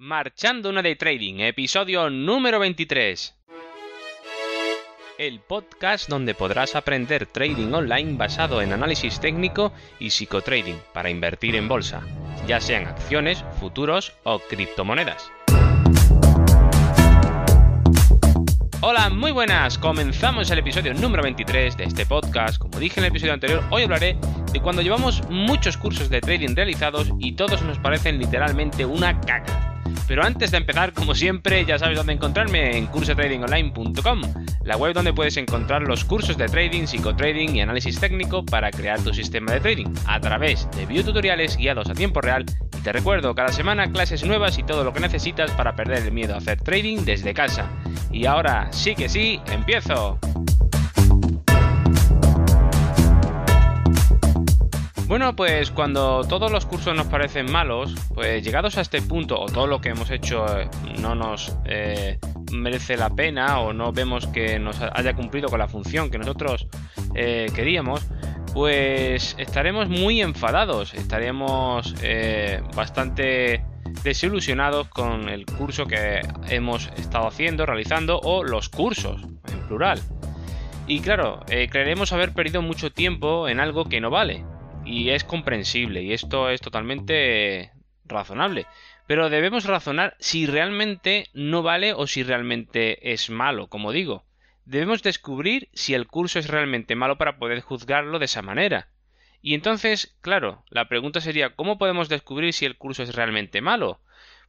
Marchando una de Trading, episodio número 23. El podcast donde podrás aprender trading online basado en análisis técnico y psicotrading para invertir en bolsa, ya sean acciones, futuros o criptomonedas. Hola, muy buenas. Comenzamos el episodio número 23 de este podcast. Como dije en el episodio anterior, hoy hablaré de cuando llevamos muchos cursos de trading realizados y todos nos parecen literalmente una caca. Pero antes de empezar, como siempre, ya sabes dónde encontrarme en cursotradingonline.com, la web donde puedes encontrar los cursos de trading, psicotrading y análisis técnico para crear tu sistema de trading a través de videotutoriales guiados a tiempo real. Y te recuerdo, cada semana clases nuevas y todo lo que necesitas para perder el miedo a hacer trading desde casa. Y ahora sí que sí, empiezo. Bueno, pues cuando todos los cursos nos parecen malos, pues llegados a este punto, o todo lo que hemos hecho eh, no nos eh, merece la pena, o no vemos que nos haya cumplido con la función que nosotros eh, queríamos, pues estaremos muy enfadados, estaremos bastante desilusionados con el curso que hemos estado haciendo, realizando, o los cursos, en plural. Y claro, creeremos haber perdido mucho tiempo en algo que no vale y es comprensible y esto es totalmente razonable. Pero debemos razonar si realmente no vale o si realmente es malo, como digo. Debemos descubrir si el curso es realmente malo para poder juzgarlo de esa manera. Y entonces, claro, la pregunta sería ¿cómo podemos descubrir si el curso es realmente malo?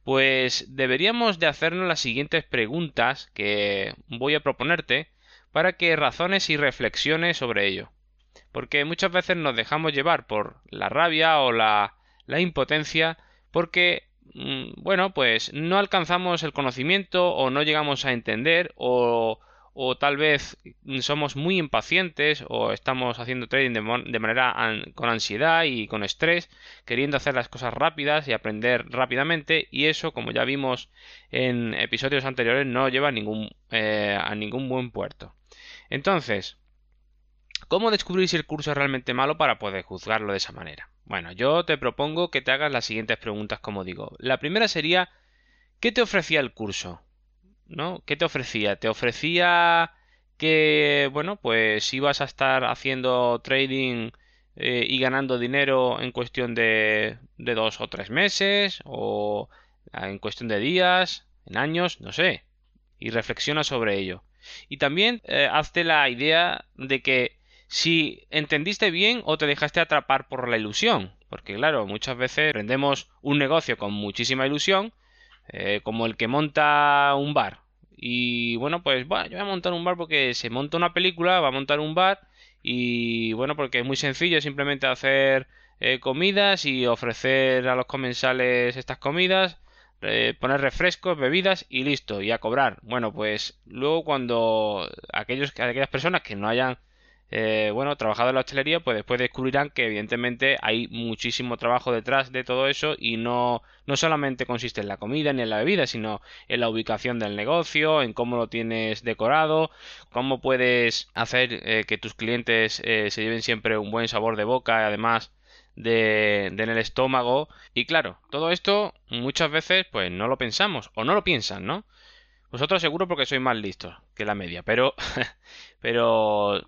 Pues deberíamos de hacernos las siguientes preguntas que voy a proponerte para que razones y reflexiones sobre ello porque muchas veces nos dejamos llevar por la rabia o la, la impotencia porque mm, bueno pues no alcanzamos el conocimiento o no llegamos a entender o, o tal vez somos muy impacientes o estamos haciendo trading de, manera con ansiedad y con estrés queriendo hacer las cosas rápidas y aprender rápidamente y eso como ya vimos en episodios anteriores no lleva a ningún, eh, a ningún buen puerto. Entonces ¿Cómo descubrir si el curso es realmente malo para poder juzgarlo de esa manera? Bueno, yo te propongo que te hagas las siguientes preguntas, como digo. La primera sería, ¿qué te ofrecía el curso? ¿No? ¿Qué te ofrecía? ¿Te ofrecía que, bueno, pues ibas a estar haciendo trading eh, y ganando dinero en cuestión de, de dos o tres meses? ¿O en cuestión de días? ¿En años? No sé. Y reflexiona sobre ello. Y también eh, hazte la idea de que si entendiste bien o te dejaste atrapar por la ilusión. Porque claro, muchas veces prendemos un negocio con muchísima ilusión, eh, como el que monta un bar. Y bueno, pues yo voy a montar un bar porque se monta una película, va a montar un bar y bueno, porque es muy sencillo simplemente hacer eh, comidas y ofrecer a los comensales estas comidas, eh, poner refrescos, bebidas y listo, y a cobrar. Bueno, pues luego cuando aquellos, aquellas personas que no hayan eh, bueno, trabajado en la hostelería, pues después descubrirán que evidentemente hay muchísimo trabajo detrás de todo eso y no, no solamente consiste en la comida ni en la bebida, sino en la ubicación del negocio, en cómo lo tienes decorado, cómo puedes hacer eh, que tus clientes eh, se lleven siempre un buen sabor de boca, además de, en el estómago. Y claro, todo esto muchas veces pues no lo pensamos o no lo piensan, ¿no? Vosotros seguro porque sois más listos que la media, pero pero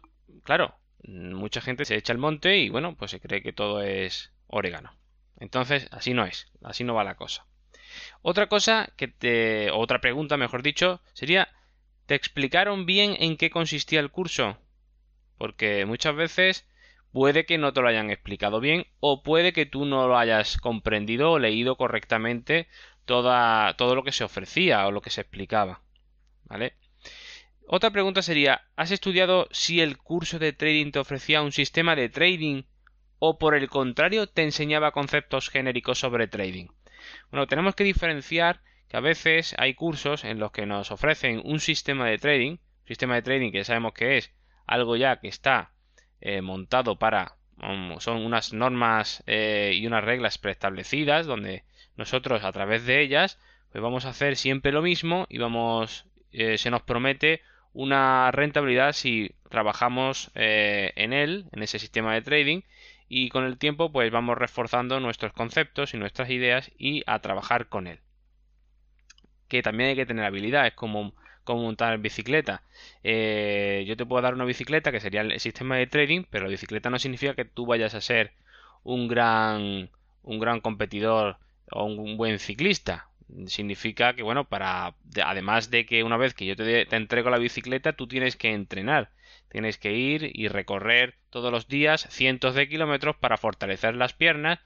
claro, mucha gente se echa el monte y bueno, pues se cree que todo es orégano. Entonces, así no es, así no va la cosa. Otra cosa que te. otra pregunta, mejor dicho, sería. ¿Te explicaron bien en qué consistía el curso? Porque muchas veces puede que no te lo hayan explicado bien o puede que tú no lo hayas comprendido o leído correctamente toda, todo lo que se ofrecía o lo que se explicaba. ¿Vale? Otra pregunta sería, ¿has estudiado si el curso de trading te ofrecía un sistema de trading o por el contrario te enseñaba conceptos genéricos sobre trading? Bueno, tenemos que diferenciar que a veces hay cursos en los que nos ofrecen un sistema de trading, sistema de trading que sabemos que es algo ya que está eh, montado para son unas normas eh, y unas reglas preestablecidas donde nosotros a través de ellas pues vamos a hacer siempre lo mismo y vamos eh, se nos promete una rentabilidad si trabajamos eh, en él, en ese sistema de trading, y con el tiempo pues vamos reforzando nuestros conceptos y nuestras ideas y a trabajar con él. que también hay que tener habilidad, es como, como montar bicicleta. Eh, yo te puedo dar una bicicleta que sería el sistema de trading, pero la bicicleta no significa que tú vayas a ser un gran, un gran competidor o un buen ciclista. Significa que, bueno, para además de que una vez que yo te, te entrego la bicicleta, tú tienes que entrenar. Tienes que ir y recorrer todos los días cientos de kilómetros para fortalecer las piernas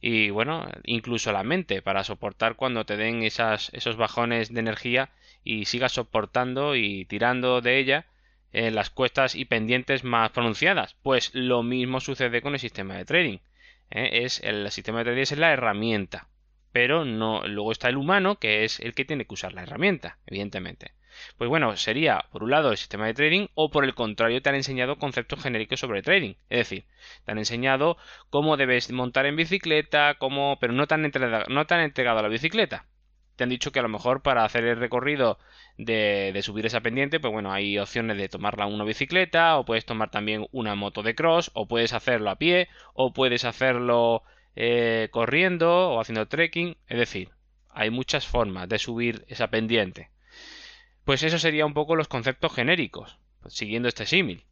y bueno, incluso la mente para soportar cuando te den esas, esos bajones de energía y sigas soportando y tirando de ella en las cuestas y pendientes más pronunciadas. Pues lo mismo sucede con el sistema de trading. ¿eh? Es el sistema de trading es la herramienta, pero no luego está el humano que es el que tiene que usar la herramienta, evidentemente. Pues bueno, sería por un lado el sistema de trading o por el contrario te han enseñado conceptos genéricos sobre trading. Es decir, te han enseñado cómo debes montar en bicicleta, cómo, pero no te han entregado, no la bicicleta. Te han dicho que a lo mejor para hacer el recorrido de, subir esa pendiente, pues bueno, hay opciones de tomarla una bicicleta, o puedes tomar también una moto de cross, o puedes hacerlo a pie, o puedes hacerlo eh, corriendo o haciendo trekking. Es decir, hay muchas formas de subir esa pendiente. Pues eso sería un poco los conceptos genéricos, siguiendo este símil.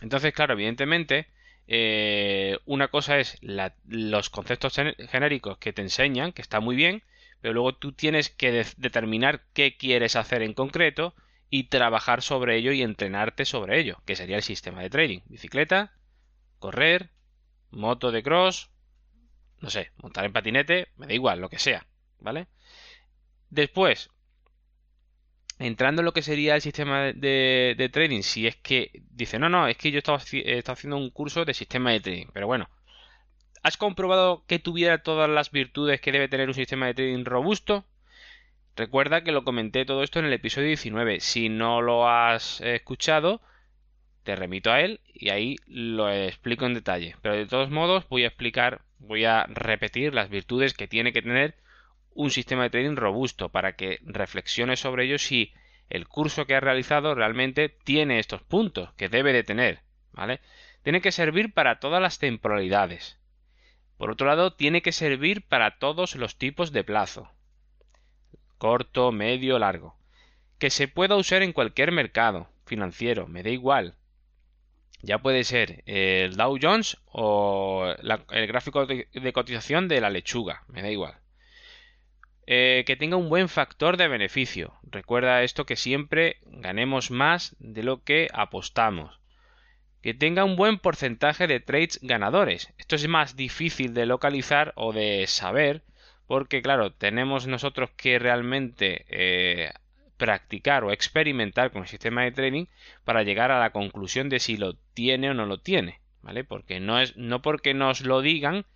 Entonces, claro, evidentemente, eh, una cosa es los conceptos genéricos que te enseñan, que está muy bien, pero luego tú tienes que determinar qué quieres hacer en concreto y trabajar sobre ello y entrenarte sobre ello, que sería el sistema de trading. Bicicleta, correr, moto de cross, no sé, montar en patinete, me da igual, lo que sea, ¿vale? Después, entrando en lo que sería el sistema de, trading, si es que dice, no, no, es que yo estaba, estaba haciendo un curso de sistema de trading, pero bueno, ¿has comprobado que tuviera todas las virtudes que debe tener un sistema de trading robusto? Recuerda que lo comenté todo esto en el episodio 19. Si no lo has escuchado, te remito a él y ahí lo explico en detalle. Pero de todos modos voy a explicar, voy a repetir las virtudes que tiene que tener un sistema de trading robusto para que reflexione sobre ello si el curso que ha realizado realmente tiene estos puntos que debe de tener, ¿vale? Tiene que servir para todas las temporalidades. Por otro lado, tiene que servir para todos los tipos de plazo. Corto, medio, largo. Que se pueda usar en cualquier mercado financiero, me da igual. Ya puede ser el Dow Jones o el gráfico de cotización de la lechuga, me da igual. Eh, que tenga un buen factor de beneficio. Recuerda esto que siempre ganemos más de lo que apostamos. Que tenga un buen porcentaje de trades ganadores. Esto es más difícil de localizar o de saber porque claro, tenemos nosotros que realmente eh, practicar o experimentar con el sistema de trading para llegar a la conclusión de si lo tiene o no lo tiene, ¿vale? Porque no es no porque nos lo digan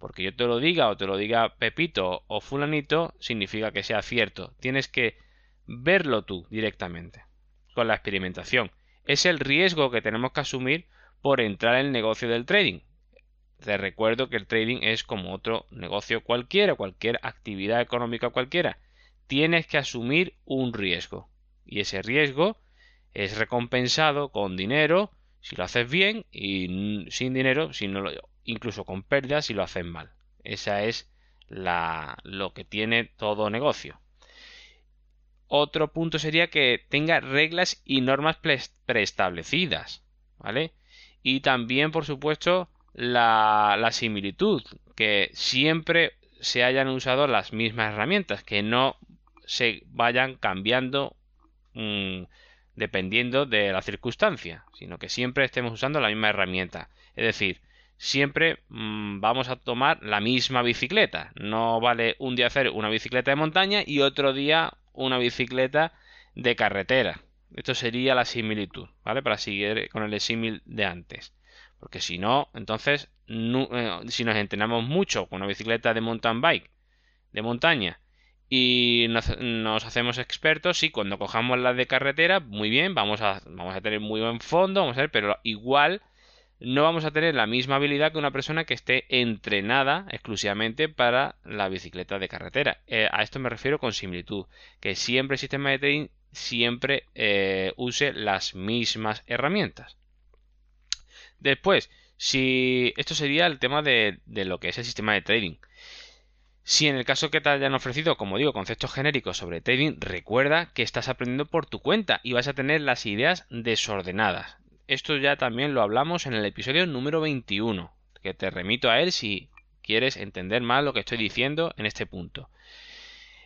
porque yo te lo diga o te lo diga Pepito o fulanito, significa que sea cierto. Tienes que verlo tú directamente, con la experimentación. Es el riesgo que tenemos que asumir por entrar en el negocio del trading. Te recuerdo que el trading es como otro negocio cualquiera, cualquier actividad económica cualquiera. Tienes que asumir un riesgo. Y ese riesgo es recompensado con dinero si lo haces bien y sin dinero si no lo, incluso con pérdidas si lo hacen mal. Esa es la, lo que tiene todo negocio. Otro punto sería que tenga reglas y normas preestablecidas, ¿vale? Y también, por supuesto, la, la similitud, que siempre se hayan usado las mismas herramientas, que no se vayan cambiando mm, dependiendo de la circunstancia, sino que siempre estemos usando la misma herramienta. Es decir, siempre mm, vamos a tomar la misma bicicleta. No vale un día hacer una bicicleta de montaña y otro día una bicicleta de carretera. Esto sería la similitud, ¿vale? Para seguir con el símil de antes. Porque si no, entonces, eh, si nos entrenamos mucho con una bicicleta de mountain bike, de montaña, y nos, hacemos expertos, y cuando cojamos la de carretera, muy bien, vamos a, vamos a tener muy buen fondo, vamos a ver, pero igual no vamos a tener la misma habilidad que una persona que esté entrenada exclusivamente para la bicicleta de carretera. Eh, a esto me refiero con similitud, que siempre el sistema de trading siempre eh, use las mismas herramientas. Después, si esto sería el tema de, de lo que es el sistema de trading. Si en el caso que te hayan ofrecido, como digo, conceptos genéricos sobre trading, recuerda que estás aprendiendo por tu cuenta y vas a tener las ideas desordenadas. Esto ya también lo hablamos en el episodio número 21, que te remito a él si quieres entender más lo que estoy diciendo en este punto.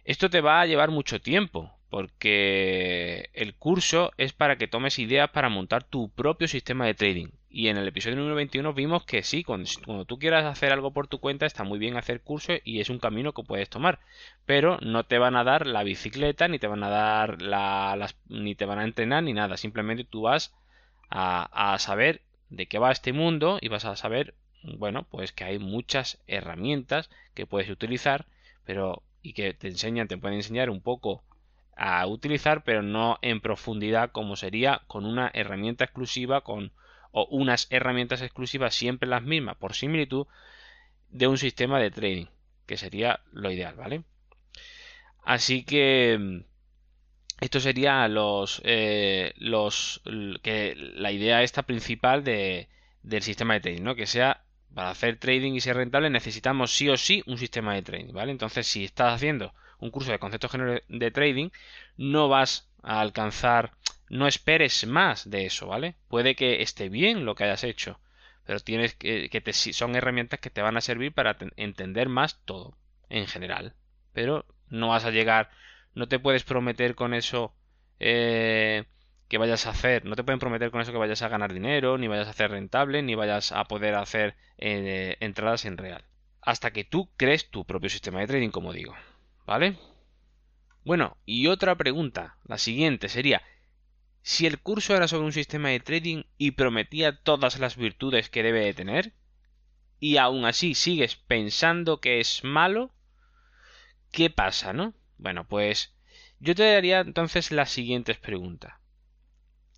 Esto te va a llevar mucho tiempo, porque el curso es para que tomes ideas para montar tu propio sistema de trading. Y en el episodio número 21 vimos que sí, cuando, tú quieras hacer algo por tu cuenta está muy bien hacer curso y es un camino que puedes tomar. Pero no te van a dar la bicicleta, ni te van a dar las, ni te van a entrenar, ni nada. Simplemente tú vas a, a saber de qué va este mundo y vas a saber, bueno, pues que hay muchas herramientas que puedes utilizar, pero y que te enseñan, te pueden enseñar un poco a utilizar, pero no en profundidad como sería con una herramienta exclusiva con o unas herramientas exclusivas siempre las mismas por similitud de un sistema de trading, que sería lo ideal, ¿vale? Así que mm, esto sería los, eh, los que la idea esta principal de, del sistema de trading, ¿no? Que sea para hacer trading y ser rentable necesitamos sí o sí un sistema de trading, ¿vale? Entonces, si estás haciendo un curso de conceptos de trading, no vas a alcanzar no esperes más de eso, ¿vale? Puede que esté bien lo que hayas hecho, pero tienes que, que te, son herramientas que te van a servir para entender más todo, en general. Pero no vas a llegar, no te puedes prometer con eso eh, que vayas a hacer, no te pueden prometer con eso que vayas a ganar dinero, ni vayas a hacer rentable, ni vayas a poder hacer eh, entradas en real. Hasta que tú crees tu propio sistema de trading, como digo. ¿Vale? Bueno, y otra pregunta, la siguiente sería, si el curso era sobre un sistema de trading y prometía todas las virtudes que debe de tener, y aún así sigues pensando que es malo, ¿qué pasa, no? Bueno, pues yo te daría entonces las siguientes preguntas.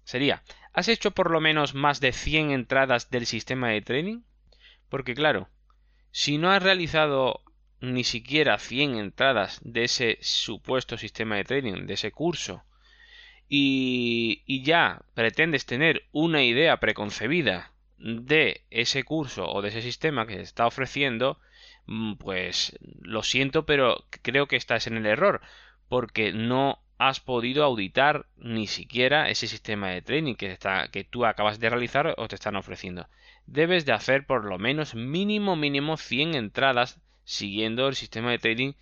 Sería, ¿has hecho por lo menos más de 100 entradas del sistema de trading? Porque claro, si no has realizado ni siquiera 100 entradas de ese supuesto sistema de trading, de ese curso, y, ya pretendes tener una idea preconcebida de ese curso o de ese sistema que se está ofreciendo, mm, pues lo siento, pero creo que estás en el error, porque no has podido auditar ni siquiera ese sistema de training que, está, que tú acabas de realizar o te están ofreciendo. Debes de hacer por lo menos mínimo mínimo 100 entradas siguiendo el sistema de trading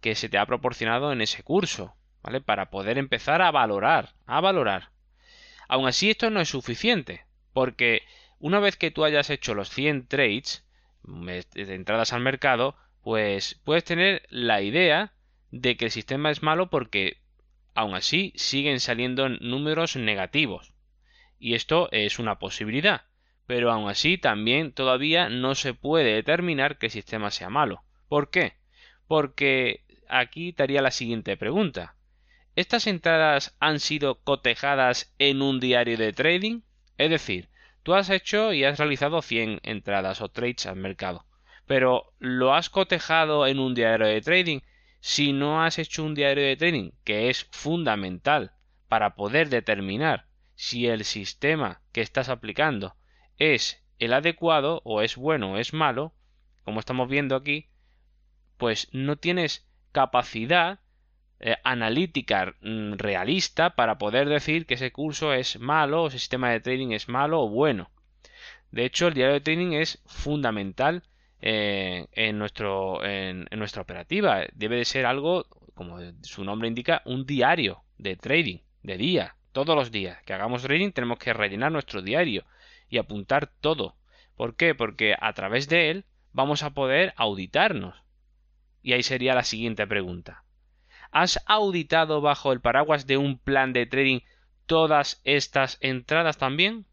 que se te ha proporcionado en ese curso. ¿vale? Para poder empezar a valorar, a valorar. Aún así esto no es suficiente, porque una vez que tú hayas hecho los 100 trades de entradas al mercado, pues puedes tener la idea de que el sistema es malo porque aún así siguen saliendo números negativos. Y esto es una posibilidad, pero aún así también todavía no se puede determinar que el sistema sea malo. ¿Por qué? Porque aquí estaría la siguiente pregunta. ¿Estas entradas han sido cotejadas en un diario de trading? Es decir, tú has hecho y has realizado 100 entradas o trades al mercado, pero ¿lo has cotejado en un diario de trading? Si no has hecho un diario de trading, que es fundamental para poder determinar si el sistema que estás aplicando es el adecuado o es bueno o es malo, como estamos viendo aquí, pues no tienes capacidad eh, analítica mm, realista para poder decir que ese curso es malo o ese sistema de trading es malo o bueno. De hecho, el diario de trading es fundamental eh, en, nuestro, en, nuestra operativa. Debe de ser algo, como su nombre indica, un diario de trading, de día, todos los días. Que hagamos trading tenemos que rellenar nuestro diario y apuntar todo. ¿Por qué? Porque a través de él vamos a poder auditarnos. Y ahí sería la siguiente pregunta. ¿Has auditado bajo el paraguas de un plan de trading todas estas entradas también?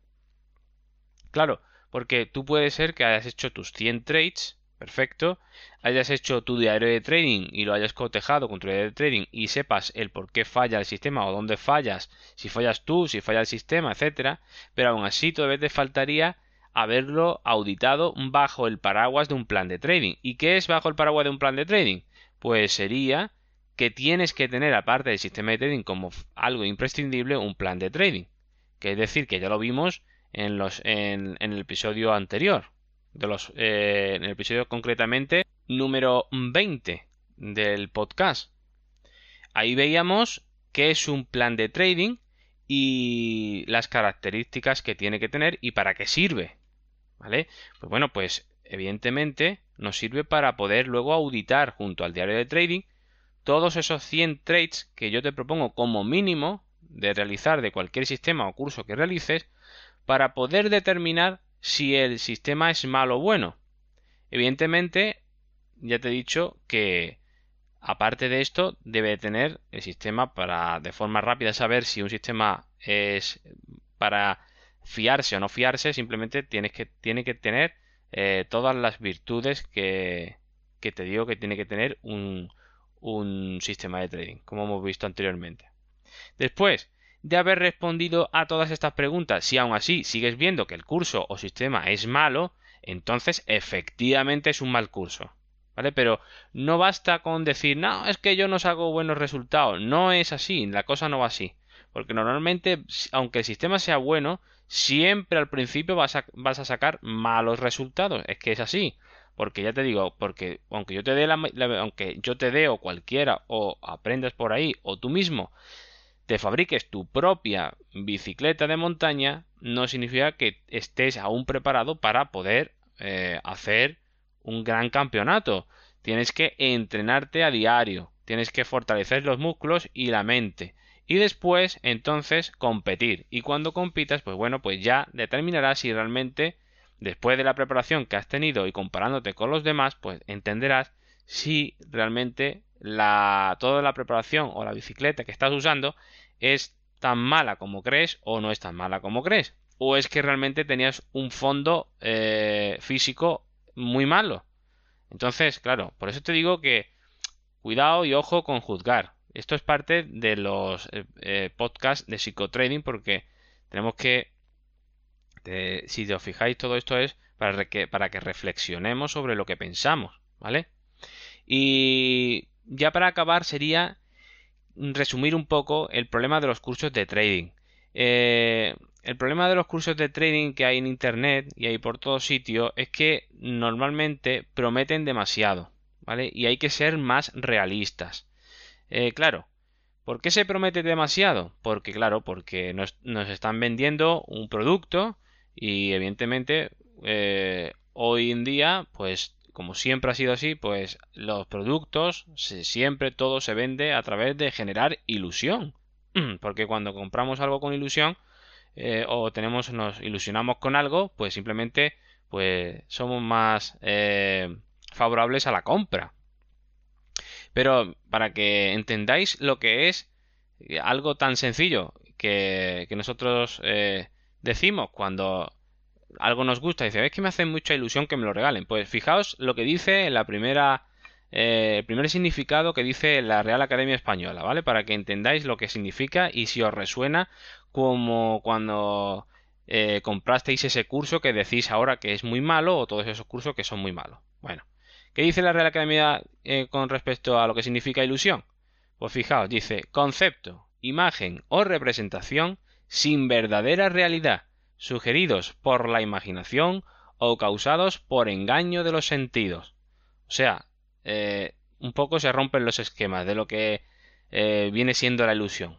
Claro, porque tú puedes ser que hayas hecho tus 100 trades, perfecto, hayas hecho tu diario de trading y lo hayas cotejado con tu diario de trading y sepas el por qué falla el sistema o dónde fallas, si fallas tú, si falla el sistema, etcétera, pero aún así todavía te faltaría haberlo auditado bajo el paraguas de un plan de trading. ¿Y qué es bajo el paraguas de un plan de trading? Pues sería que tienes que tener, aparte del sistema de trading como algo imprescindible, un plan de trading. Que es decir, que ya lo vimos en, los, en, el episodio anterior. De los, eh, en el episodio concretamente número 20 del podcast. Ahí veíamos qué es un plan de trading y las características que tiene que tener y para qué sirve. ¿Vale? Pues bueno, pues evidentemente nos sirve para poder luego auditar junto al diario de trading todos esos 100 trades que yo te propongo como mínimo de realizar de cualquier sistema o curso que realices para poder determinar si el sistema es malo o bueno. Evidentemente, ya te he dicho que aparte de esto debe tener el sistema para de forma rápida saber si un sistema es para fiarse o no fiarse, simplemente tienes que, tiene que tener eh, todas las virtudes que, que te digo que tiene que tener un, un sistema de trading, como hemos visto anteriormente. Después de haber respondido a todas estas preguntas, si aún así sigues viendo que el curso o sistema es malo, entonces efectivamente es un mal curso. ¿Vale? Pero no basta con decir, no, es que yo no saco buenos resultados. No es así, la cosa no va así. Porque normalmente, aunque el sistema sea bueno, siempre al principio vas a, sacar malos resultados. Es que es así. Porque ya te digo, porque aunque yo te dé la, aunque yo te dé o cualquiera o aprendas por ahí o tú mismo te fabriques tu propia bicicleta de montaña, no significa que estés aún preparado para poder eh, hacer un gran campeonato. Tienes que entrenarte a diario, tienes que fortalecer los músculos y la mente. Y después, entonces, competir. Y cuando compitas, pues bueno, pues ya determinarás si realmente después de la preparación que has tenido y comparándote con los demás, pues entenderás si realmente la, toda la preparación o la bicicleta que estás usando es tan mala como crees o no es tan mala como crees. O es que realmente tenías un fondo eh, físico muy malo. Entonces, claro, por eso te digo que cuidado y ojo con juzgar. Esto es parte de los eh, eh, podcasts de psicotrading porque tenemos que si os fijáis, todo esto es para que, para que reflexionemos sobre lo que pensamos, ¿vale? Y ya para acabar sería resumir un poco el problema de los cursos de trading. Eh, el problema de los cursos de trading que hay en internet y hay por todo sitio es que normalmente prometen demasiado, ¿vale? Y hay que ser más realistas. Eh, claro, ¿por qué se promete demasiado? Porque, claro, porque nos, están vendiendo un producto y evidentemente eh, hoy en día, pues como siempre ha sido así, pues los productos siempre todo se vende a través de generar ilusión. Porque cuando compramos algo con ilusión eh, o tenemos nos ilusionamos con algo, pues simplemente pues somos más eh, favorables a la compra. Pero para que entendáis lo que es algo tan sencillo que, que nosotros decimos cuando algo nos gusta, dice, es que me hace mucha ilusión que me lo regalen. Pues fijaos lo que dice la primera, eh, el primer significado que dice la Real Academia Española, ¿vale? Para que entendáis lo que significa y si os resuena como cuando eh, comprasteis ese curso que decís ahora que es muy malo o todos esos cursos que son muy malos. Bueno, ¿qué dice la Real Academia eh, con respecto a lo que significa ilusión? Pues fijaos, dice concepto, imagen o representación sin verdadera realidad, sugeridos por la imaginación o causados por engaño de los sentidos. O sea, eh, un poco se rompen los esquemas de lo que eh, viene siendo la ilusión.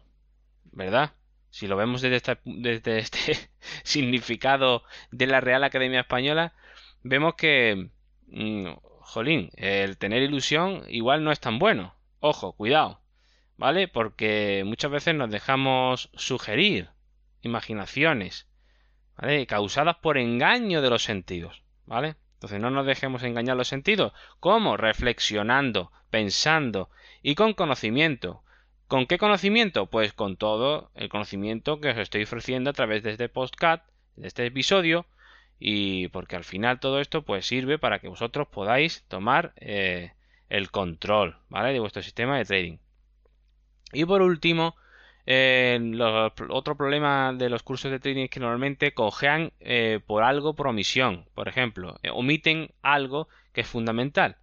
¿Verdad? Si lo vemos desde, este significado de la Real Academia Española, vemos que, mm, jolín, el tener ilusión igual no es tan bueno. Ojo, cuidado. ¿Vale? Porque muchas veces nos dejamos sugerir imaginaciones, ¿vale? Causadas por engaño de los sentidos, ¿vale? Entonces no nos dejemos engañar los sentidos. ¿Cómo? Reflexionando, pensando y con conocimiento. ¿Con qué conocimiento? Pues con todo el conocimiento que os estoy ofreciendo a través de este podcast, de este episodio, y porque al final todo esto pues sirve para que vosotros podáis tomar eh, el control, ¿vale? De vuestro sistema de trading. Y por último, eh, otro problema de los cursos de trading es que normalmente cojean eh, por algo por omisión. Por ejemplo, eh, omiten algo que es fundamental.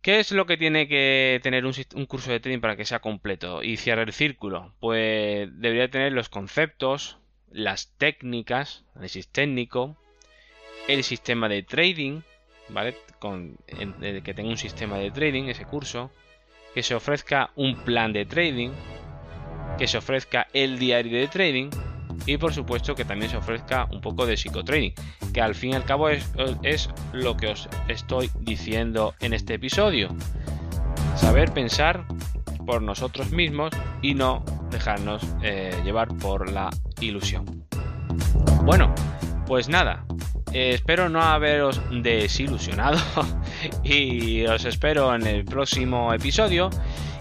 ¿Qué es lo que tiene que tener un, un, curso de trading para que sea completo y cierre el círculo? Pues debería tener los conceptos, las técnicas, análisis técnico, el sistema de trading, ¿vale? Con, que tenga un sistema de trading, ese curso, que se ofrezca un plan de trading, que se ofrezca el diario de trading y por supuesto que también se ofrezca un poco de psicotraining, que al fin y al cabo es, es lo que os estoy diciendo en este episodio. Saber pensar por nosotros mismos y no dejarnos eh, llevar por la ilusión. Bueno, pues nada, eh, espero no haberos desilusionado y os espero en el próximo episodio.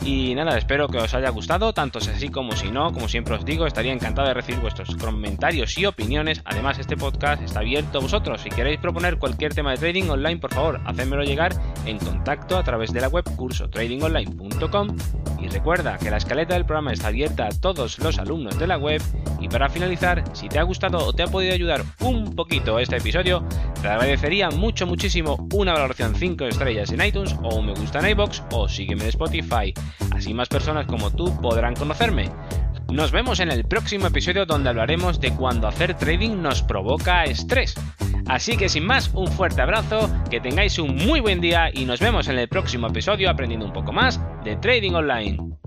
Y nada, espero que os haya gustado, tanto si así como si no. Como siempre os digo, estaría encantado de recibir vuestros comentarios y opiniones. Además, este podcast está abierto a vosotros. Si queréis proponer cualquier tema de trading online, por favor, hacedmelo llegar en contacto a través de la web cursotradingonline.com. Y recuerda que la escaleta del programa está abierta a todos los alumnos de la web. Y para finalizar, si te ha gustado o te ha podido ayudar un poquito este episodio, te agradecería mucho, muchísimo una valoración 5 estrellas en iTunes o un me gusta en iBox o sígueme en Spotify. Así más personas como tú podrán conocerme. Nos vemos en el próximo episodio donde hablaremos de cuando hacer trading nos provoca estrés. Así que sin más, un fuerte abrazo, que tengáis un muy buen día y nos vemos en el próximo episodio aprendiendo un poco más de trading online.